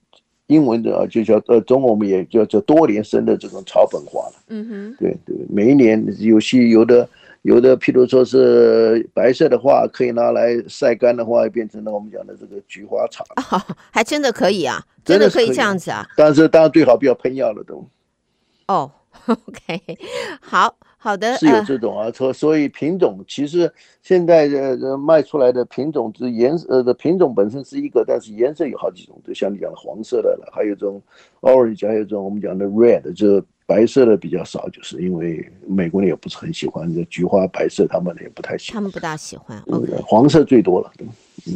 C: 英文的啊，就叫呃中文我们也叫叫多年生的这种草本花了。嗯哼，对对，每一年有些有的有的，譬如说是白色的话，可以拿来晒干的话，变成了我们讲的这个菊花茶。
B: 哦，还真的可以啊，*laughs* 真的可以这样子啊。
C: 但是当然最好不要喷药了都。
B: 哦，*laughs* OK，好。好的，
C: 是有这种啊，所所以品种其实现在的卖出来的品种，之颜色的品种本身是一个，但是颜色有好几种，就像你讲的黄色的了，还有这种 orange，还有这种我们讲的 red，就是白色的比较少，就是因为美国人也不是很喜欢这菊花白色，他们也不太喜欢，
B: 他们不大喜欢
C: ，okay. 黄色最多了。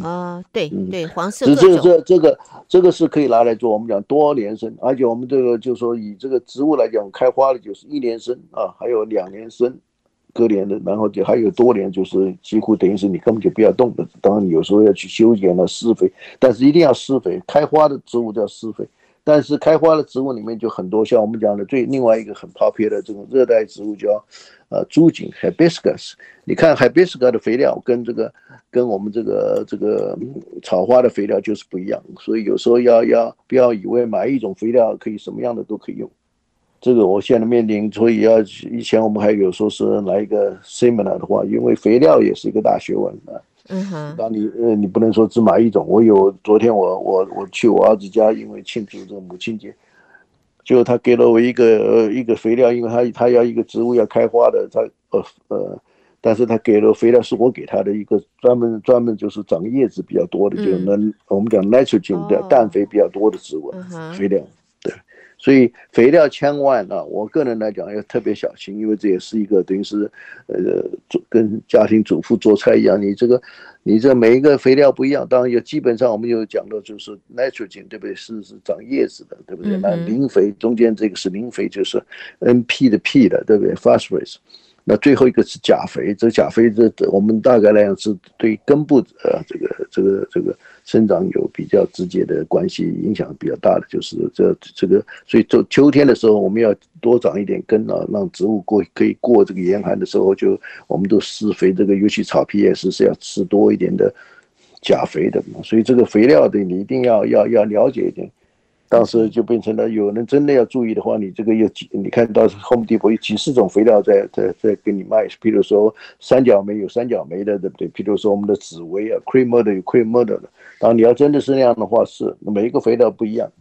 B: 啊、嗯，对对，黄色。
C: 这这这这个这个是可以拿来做，我们讲多年生，而且我们这个就是说以这个植物来讲，开花的就是一年生啊，还有两年生，隔年的，然后就还有多年，就是几乎等于是你根本就不要动的。当然你有时候要去修剪了施肥，但是一定要施肥。开花的植物都要施肥，但是开花的植物里面就很多，像我们讲的最另外一个很 popular 的这种热带植物叫呃朱槿 hibiscus。你看 hibiscus 的肥料跟这个。跟我们这个这个草花的肥料就是不一样，所以有时候要要不要以为买一种肥料可以什么样的都可以用。这个我现在面临，所以要以前我们还有说是来一个 seminar 的话，因为肥料也是一个大学问啊。嗯哼。当你呃你不能说只买一种。我有昨天我我我去我儿子家，因为庆祝这个母亲节，就他给了我一个呃一个肥料，因为他他要一个植物要开花的，他呃呃。但是他给了肥料，是我给他的一个专门专门就是长叶子比较多的，嗯、就是能我们讲 nitrogen 的氮肥比较多的植物、哦、肥料。对，所以肥料千万啊，我个人来讲要特别小心，因为这也是一个等于是呃做跟家庭主妇做菜一样，你这个你这每一个肥料不一样，当然有基本上我们有讲到就是 nitrogen 对不对？是是长叶子的，对不对？嗯、那磷肥中间这个是磷肥，就是 NP 的 P 的，对不对？Phosphorus。那最后一个是钾肥，这钾肥这我们大概来讲是对根部呃这个这个这个生长有比较直接的关系，影响比较大的就是这这个，所以就秋天的时候我们要多长一点根啊，让植物过可以过这个严寒的时候，就我们都施肥这个，尤其草皮也是是要施多一点的钾肥的，所以这个肥料的你一定要要要了解一点。当时就变成了，有人真的要注意的话，你这个有几，你看到 Home Depot 有几十种肥料在在在给你卖，比如说三角梅有三角梅的，对不对？比如说我们的紫薇啊 creamod 有 Cream Murder 的。当你要真的是那样的话，是每一个肥料不一样。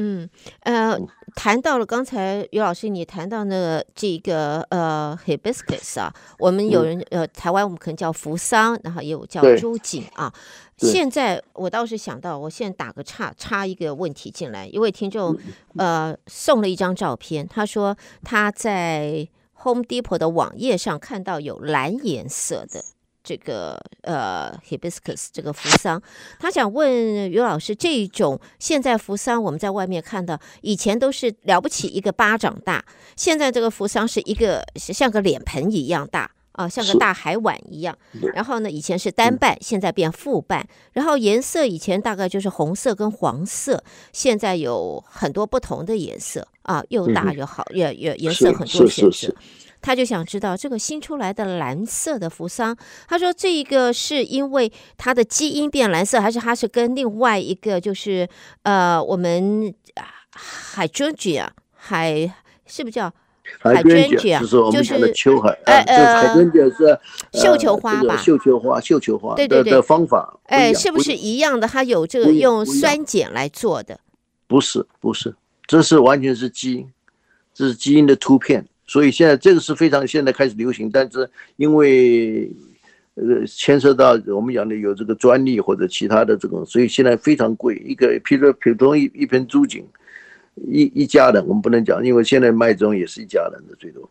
B: 嗯，呃，谈到了刚才于老师你谈到那个这个呃 Hibiscus 啊，我们有人呃台湾我们可能叫扶桑，然后也有叫朱槿啊。现在我倒是想到，我现在打个岔，插一个问题进来。一位听众呃送了一张照片，他说他在 Home Depot 的网页上看到有蓝颜色的。这个呃，hibiscus 这个扶桑，他想问于老师，这种现在扶桑我们在外面看到，以前都是了不起一个巴掌大，现在这个扶桑是一个像个脸盆一样大啊，像个大海碗一样。然后呢，以前是单瓣，现在变复瓣。然后颜色以前大概就是红色跟黄色，现在有很多不同的颜色啊，又大又好，也也颜色很多选择。他就想知道这个新出来的蓝色的扶桑，他说这一个是因为它的基因变蓝色，还是它是跟另外一个就是呃我们海珍菊啊海是不是叫海珍菊啊？就是
C: 秋海呃呃海珍菊是
B: 绣球花吧？
C: 绣球花绣球花
B: 对对对
C: 的方法
B: 哎是不是一样的？它有这个用酸碱来做的？
C: 不是不是，这是完全是基因，这是基因的突变。所以现在这个是非常现在开始流行，但是因为呃牵涉到我们讲的有这个专利或者其他的这种，所以现在非常贵。一个譬如普通一一盆朱槿，一一家人我们不能讲，因为现在卖这种也是一家人的最多，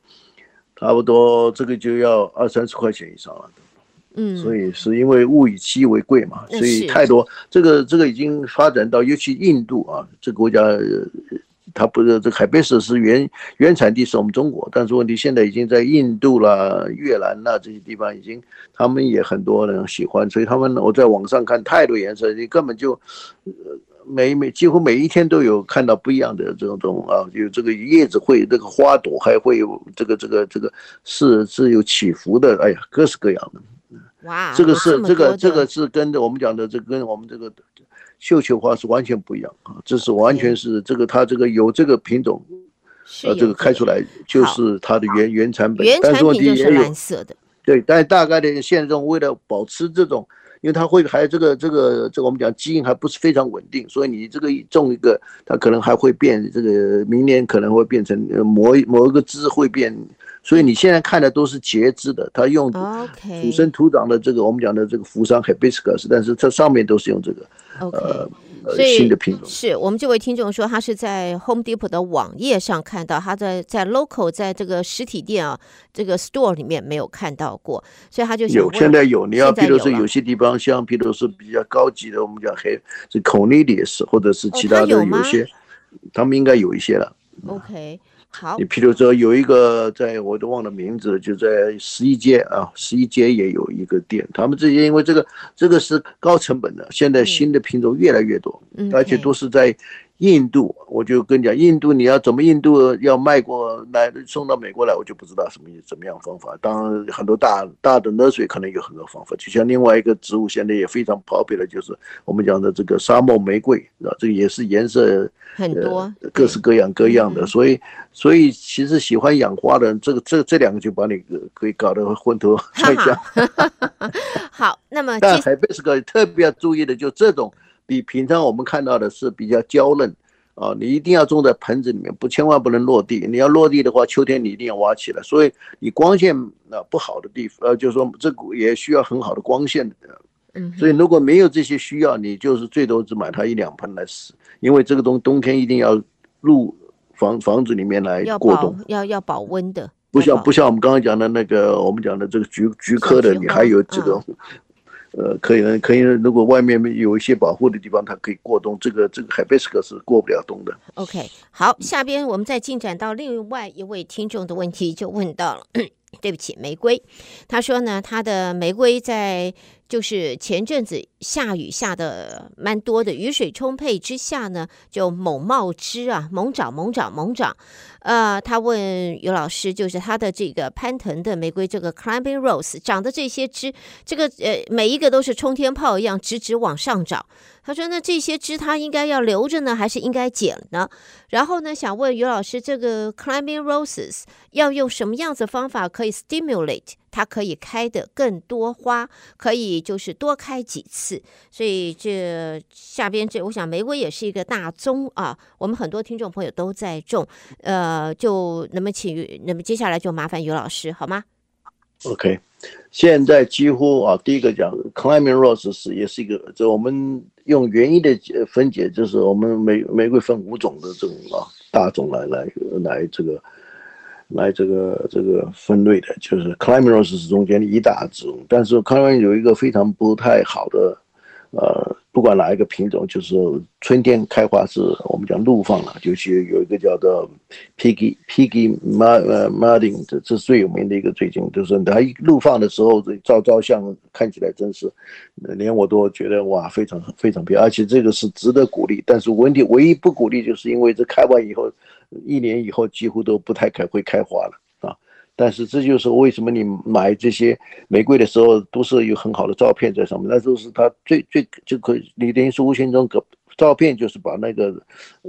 C: 差不多这个就要二三十块钱以上了。嗯，所以是因为物以稀为贵嘛，所以太多这个这个已经发展到尤其印度啊这个国家。它不是这海贝斯是原原产地是我们中国，但是问题现在已经在印度啦、越南啦这些地方已经，他们也很多人喜欢，所以他们我在网上看太多颜色，你根本就每每几乎每一天都有看到不一样的这种种啊，有这个叶子会这个花朵还会有这个这个这个是是有起伏的，哎呀，各式各样的。
B: 哇，
C: 这个是这个这个是跟着我们讲的这跟我们这个。绣球花是完全不一样啊，这是完全是这个它这个有这个品种，呃，这个开出来就是它的原原产本，
B: 原产品就是蓝色的。
C: 对，但大概的现在这种为了保持这种，因为它会还这个这个这个我们讲基因还不是非常稳定，所以你这个种一个，它可能还会变，这个明年可能会变成某某一个枝会变。所以你现在看的都是截肢的，它用土生土长的这个我们讲的这个扶桑 hibiscus，但是它上面都是用这个
B: OK。
C: 呃
B: 所以
C: 新的品种
B: 是我们这位听众说，他是在 Home Depot 的网页上看到，他在在 local 在这个实体店啊，这个 store 里面没有看到过，所以他就
C: 有现在有，你要比如说有些地方像，比如说比较高级的，我们讲黑是 Cornelius 或者是其他的有些，哦、他，他们应该有一些了。
B: OK。好，
C: 你譬如说有一个在我都忘了名字，就在十一街啊，十一街也有一个店。他们这些因为这个这个是高成本的，现在新的品种越来越多，嗯、而且都是在印度。嗯、我就跟你讲，印度你要怎么印度要卖过来送到美国来，我就不知道什么怎么样方法。当然很多大大的 nursery 可能有很多方法，就像另外一个植物现在也非常 popular 的，就是我们讲的这个沙漠玫瑰，啊，这个也是颜色。
B: 很多、呃、各
C: 式各样各样的，所以所以其实喜欢养花的人，这个这这两个就把你可以搞得昏头转向。*laughs* *laughs* *laughs*
B: 好，那么
C: 但海贝斯克特别要注意的，就这种比平常我们看到的是比较娇嫩啊，你一定要种在盆子里面，不千万不能落地。你要落地的话，秋天你一定要挖起来。所以你光线啊不好的地方，呃，就是说这个也需要很好的光线的。嗯，所以如果没有这些需要，你就是最多只买它一两盆来使。因为这个东冬天一定要入房房子里面来过冬，
B: 要要保温的，
C: 不像不像我们刚刚讲的那个，我们讲的这个菊菊科的，你还有这个，呃，可以呢，可以。如果外面有一些保护的地方，它可以过冬。这个这个海贝斯克是过不了冬的。
B: OK，好，下边我们再进展到另外一位听众的问题，就问到了，*coughs* 对不起，玫瑰，他说呢，他的玫瑰在。就是前阵子下雨下的蛮多的，雨水充沛之下呢，就猛冒枝啊，猛长猛长猛长。呃，他问尤老师，就是他的这个攀藤的玫瑰，这个 climbing rose 长的这些枝，这个呃每一个都是冲天炮一样直直往上长。他说：“那这些枝他应该要留着呢，还是应该剪呢？”然后呢，想问尤老师，这个 climbing roses 要用什么样子方法可以 stimulate？它可以开得更多花，可以就是多开几次。所以这下边这，我想玫瑰也是一个大宗啊。我们很多听众朋友都在种，呃，就那么请，那么接下来就麻烦于老师好吗
C: ？OK，现在几乎啊，第一个讲 Climbing Roses 也是一个，就我们用园艺的分解，就是我们玫玫瑰分五种的这种啊大种来来来这个。来这个这个分类的，就是 Climiros 是中间的一大种，但是 Climbing 有一个非常不太好的，呃，不管哪一个品种，就是春天开花是我们讲怒放了，就是有一个叫做 Piggy Piggy Ma 呃，Madding，这这是最有名的一个，最近就是它一怒放的时候，这照照相看起来真是，连我都觉得哇，非常非常漂亮，而且这个是值得鼓励，但是问题唯一不鼓励，就是因为这开完以后。一年以后几乎都不太开会开花了啊！但是这就是为什么你买这些玫瑰的时候都是有很好的照片在上面，那都是它最最就可以，你等于是无形中个照片就是把那个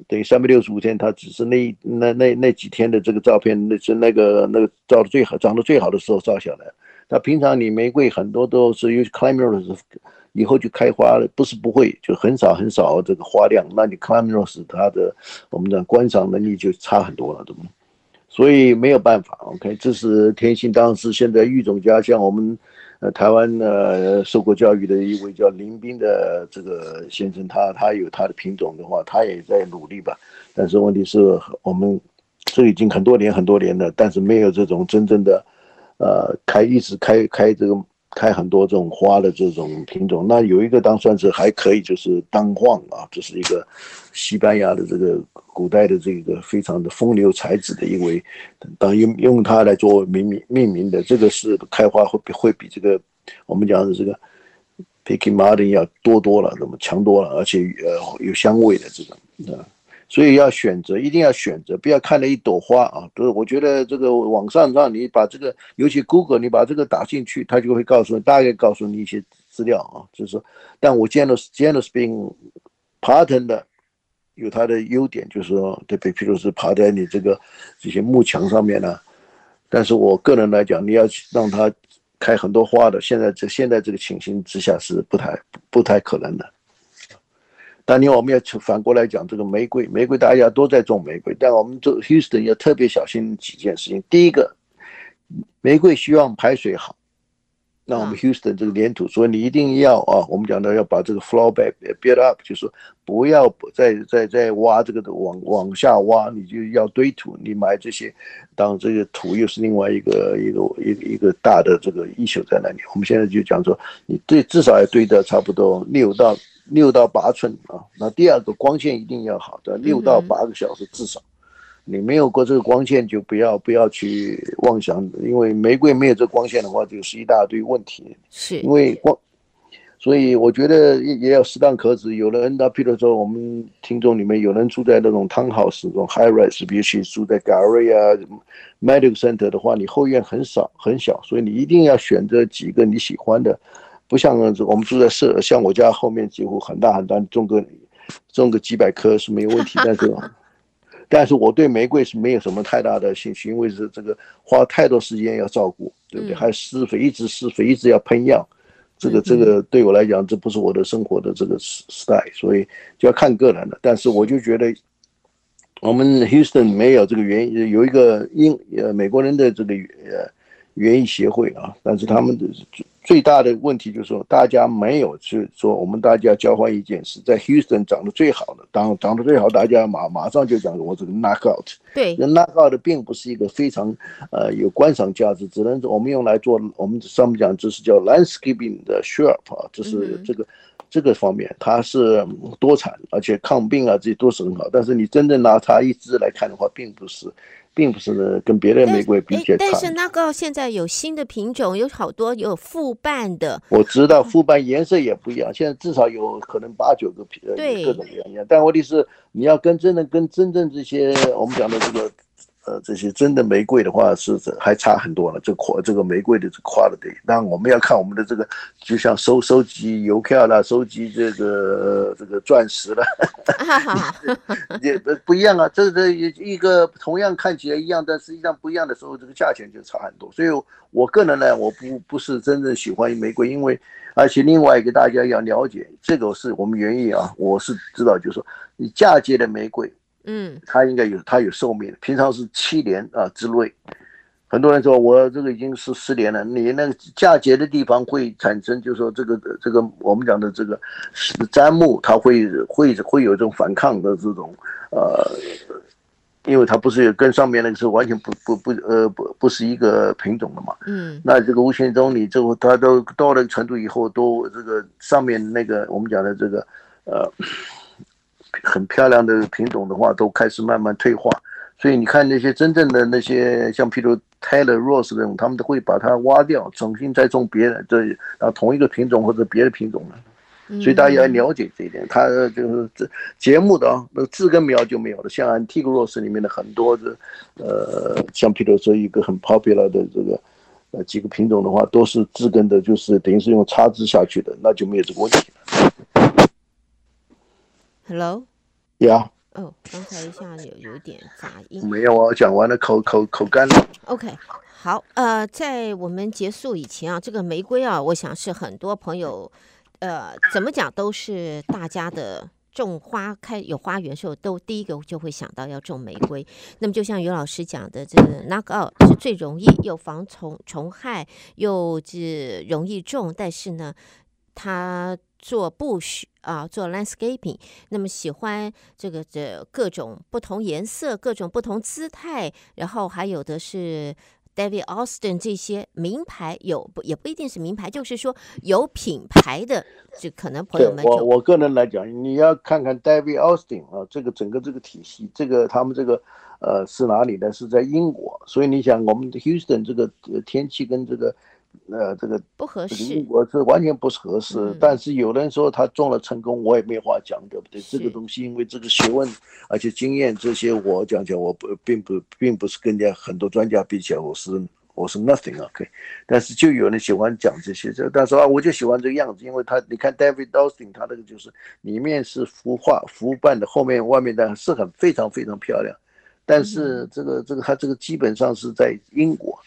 C: 等于三百六十五天，它只是那那那那几天的这个照片，那是那个那个照的最好长得最好的时候照下来。那平常你玫瑰很多都是有 climbers 以后就开花了，不是不会，就很少很少这个花量。那你 c l a m r o s 它的我们的观赏能力就差很多了，对不？所以没有办法。OK，这是天性，当时现在育种家，像我们呃台湾呃受过教育的一位叫林斌的这个先生，他他有他的品种的话，他也在努力吧。但是问题是我们这已经很多年很多年了，但是没有这种真正的呃开一直开开这个。开很多这种花的这种品种，那有一个当算是还可以，就是当晃啊，这是一个西班牙的这个古代的这个非常的风流才子的一位，当用用它来做命名命名的，这个是开花会比会比这个我们讲的这个 p i c k y Martin 要多多了，那么强多了，而且呃有香味的这个啊。所以要选择，一定要选择，不要看了一朵花啊！就是我觉得这个网上让你把这个，尤其 Google，你把这个打进去，它就会告诉你，大概告诉你一些资料啊。就是说，但我见到见到 Spring Pattern 的有它的优点，就是说，对比，如是爬在你这个这些幕墙上面呢、但是我个人来讲，你要让它开很多花的，现在这现在这个情形之下是不太不太可能的。当年我们要反过来讲这个玫瑰，玫瑰大家都在种玫瑰，但我们做 Houston 要特别小心几件事情。第一个，玫瑰希望排水好。那我们 Houston 这个粘土，所以你一定要啊，我们讲到要把这个 floor bed build up，就是说不要再再再挖这个往往下挖，你就要堆土，你埋这些，当这个土又是另外一个一个一个一个大的这个 issue 在那里。我们现在就讲说，你对至少要堆到差不多六到六到八寸啊。那第二个光线一定要好的，六到八个小时至少。你没有过这个光线，就不要不要去妄想，因为玫瑰没有这光线的话，就是一大堆问题。
B: 是，
C: 因为光，所以我觉得也也要适当克制。有的人，他譬如说，我们听众里面有人住在那种 townhouse 这种 high rise，比如去住在 Gallery 啊 Medical Center 的话，你后院很少很小，所以你一定要选择几个你喜欢的，不像我们住在社，像我家后面几乎很大很大，种个种个几百棵是没有问题，但是。*laughs* 但是我对玫瑰是没有什么太大的兴趣，因为是这个花太多时间要照顾，对不对？还施肥，一直施肥，一直要喷药，这个这个对我来讲，这不是我的生活的这个 style，所以就要看个人的。但是我就觉得，我们 Houston 没有这个原因，有一个英呃美国人的这个呃园艺协会啊，但是他们的。最大的问题就是说，大家没有去说，我们大家交换意见是在 Houston 长得最好的，当长得最好，大家马马上就讲我这个 knockout。
B: 对那
C: ，knockout 并不是一个非常呃有观赏价值，只能我们用来做我们上面讲这是叫 landscaping 的 shrub 啊，这是这个、嗯、这个方面它是多产，而且抗病啊这些都是很好，但是你真正拿它一支来看的话，并不是。并不是，跟别的玫瑰比起来，
B: 但是 knockout 现在有新的品种，有好多有复瓣的。
C: 我知道复瓣颜色也不一样，现在至少有可能八九个品，
B: 对，
C: 各种各样。但问题是，你要跟真的跟真正这些我们讲的这个。呃，这些真的玫瑰的话是还差很多了。这夸这个玫瑰的这 quality，当然我们要看我们的这个，就像收收集邮票啦，收集这个这个钻石了，*laughs* 也不不一样啊。这这一个同样看起来一样，但实际上不一样的时候，这个价钱就差很多。所以我个人呢，我不不是真正喜欢玫瑰，因为而且另外一个大家要了解，这个是我们园艺啊，我是知道，就是说你嫁接的玫瑰。
B: 嗯，
C: 它应该有，它有寿命，平常是七年啊之内。很多人说我这个已经是十年了，你那个嫁接的地方会产生，就是说这个这个我们讲的这个砧木，它会会会有这种反抗的这种呃，因为它不是跟上面那个是完全不不不呃不不是一个品种的嘛。嗯，那这个无形中你最后它都到了程度以后，都这个上面那个我们讲的这个呃。很漂亮的品种的话，都开始慢慢退化，所以你看那些真正的那些，像譬如 Taylor Rose 那种，他们都会把它挖掉，重新再种别的，这啊同一个品种或者别的品种了。所以大家要了解这一点，它就是这节目的啊，那个字根苗就没有了。像 Antique Rose 里面的很多的，呃，像譬如说一个很 popular 的这个呃几个品种的话，都是自根的，就是等于是用插枝下去的，那就没有这个问题了。
B: Hello，
C: 有，
B: 哦，刚才一下有有点杂音。
C: 没有啊，讲完了，口口口干了。
B: OK，好，呃，在我们结束以前啊，这个玫瑰啊，我想是很多朋友，呃，怎么讲都是大家的种花开有花园的时候，都第一个就会想到要种玫瑰。那么就像于老师讲的，这个 knockout 是最容易又防虫虫害，又是容易种，但是呢，它做 bush 啊，做 landscaping，那么喜欢这个这各种不同颜色、各种不同姿态，然后还有的是 David Austin 这些名牌，有不也不一定是名牌，就是说有品牌的，就可能朋友们就
C: 我我个人来讲，你要看看 David Austin 啊，这个整个这个体系，这个他们这个呃是哪里呢？是在英国，所以你想我们的 Houston 这个天气跟这个。呃，这个
B: 不合适，
C: 我这完全不是合适。嗯、但是有人说他中了成功，我也没话讲，对不对？这个东西因为这个学问，而且经验这些，我讲讲，我不并不并不是跟人家很多专家比起来，我是我是 nothing OK。但是就有人喜欢讲这些，这但是啊，我就喜欢这个样子，因为他你看 David Austin 他那个就是里面是孵化孵瓣的，后面外面的是很非常非常漂亮。但是这个这个他这个基本上是在英国。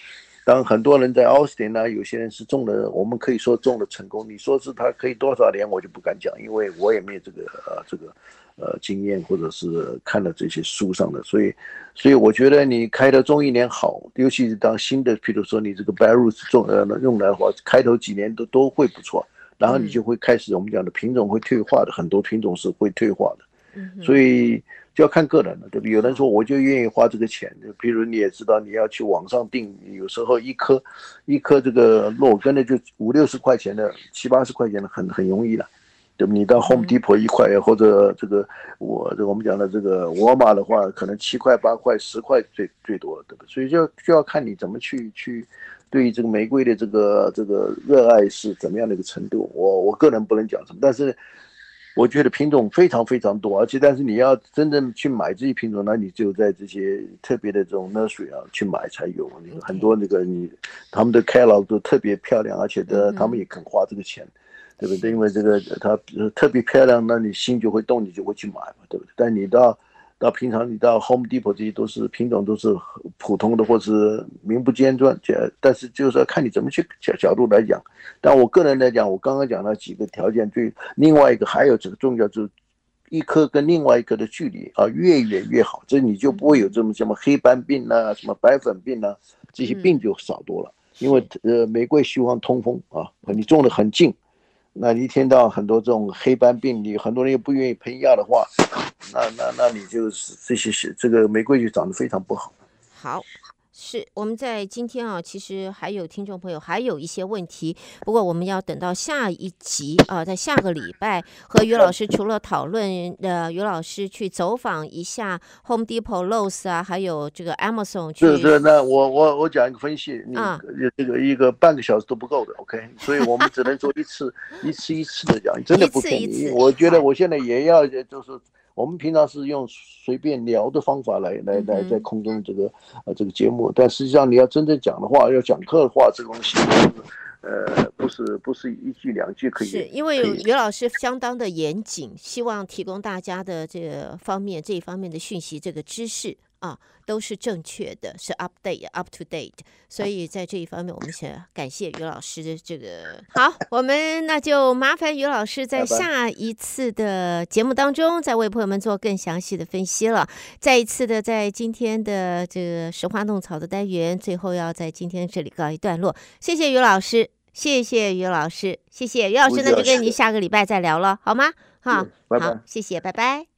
C: 当很多人在奥斯汀呢，有些人是种了，我们可以说种了成功。你说是他可以多少年，我就不敢讲，因为我也没有这个呃这个呃经验或者是看了这些书上的，所以所以我觉得你开的中一年好，尤其是当新的，譬如说你这个 Barrows 种呃用来的话，开头几年都都会不错，然后你就会开始我们讲的品种会退化的，很多品种是会退化的，所以。就要看个人了，对不对？有人说我就愿意花这个钱，就比如你也知道，你要去网上订，有时候一颗一颗这个洛根的就五六十块钱的，七八十块钱的很很容易了，对不？你到 Home Depot 一块，或者这个我这我们讲的这个沃尔玛的话，可能七块八块十块最最多了，对不对？所以就就要看你怎么去去对于这个玫瑰的这个这个热爱是怎么样的一个程度。我我个人不能讲什么，但是。我觉得品种非常非常多，而且但是你要真正去买这些品种，那你只有在这些特别的这种 nursery 啊去买才有。那个很多那个你他们的 catalog 都特别漂亮，而且的他们也肯花这个钱，对不对？因为这个它特别漂亮，那你心就会动，你就会去买嘛，对不对？但你到。到平常你到 Home Depot 这些都是品种都是普通的或是名不见传，但是就是要看你怎么去角角度来讲。但我个人来讲，我刚刚讲了几个条件，最另外一个还有这个重要就是一颗跟另外一颗的距离啊越远越好，这你就不会有这么什么黑斑病啊、什么白粉病啊这些病就少多了。因为呃玫瑰希望通风啊，你种的很近。那你一天到很多这种黑斑病，例很多人又不愿意喷药的话，那那那你就是这些是这个玫瑰就长得非常不好。
B: 好。是，我们在今天啊，其实还有听众朋友还有一些问题，不过我们要等到下一集啊，在下个礼拜和于老师除了讨论呃，于老师去走访一下 Home Depot、Lowe's 啊，还有这个 Amazon 去。
C: 是是，那我我我讲一个分析，你这个一个半个小时都不够的，OK，所以我们只能做一次 *laughs* 一次一次的讲，真的不便宜。我觉得我现在也要就是。我们平常是用随便聊的方法来来来在空中这个呃这个节目，但实际上你要真正讲的话，要讲课的话，这个东西呃不是不是一句两句可以。
B: 是因为于老师相当的严谨，希望提供大家的这个方面这一方面的讯息，这个知识。啊，都是正确的，是 update up to date，所以在这一方面，我们想感谢于老师的这个 *laughs* 好，我们那就麻烦于老师在下一次的节目当中，再为朋友们做更详细的分析了。再一次的，在今天的这个石花弄草的单元，最后要在今天这里告一段落。谢谢于老师，谢谢于老师，谢谢于老师，那就跟你下个礼拜再聊了，好吗？好，好，谢谢，拜拜。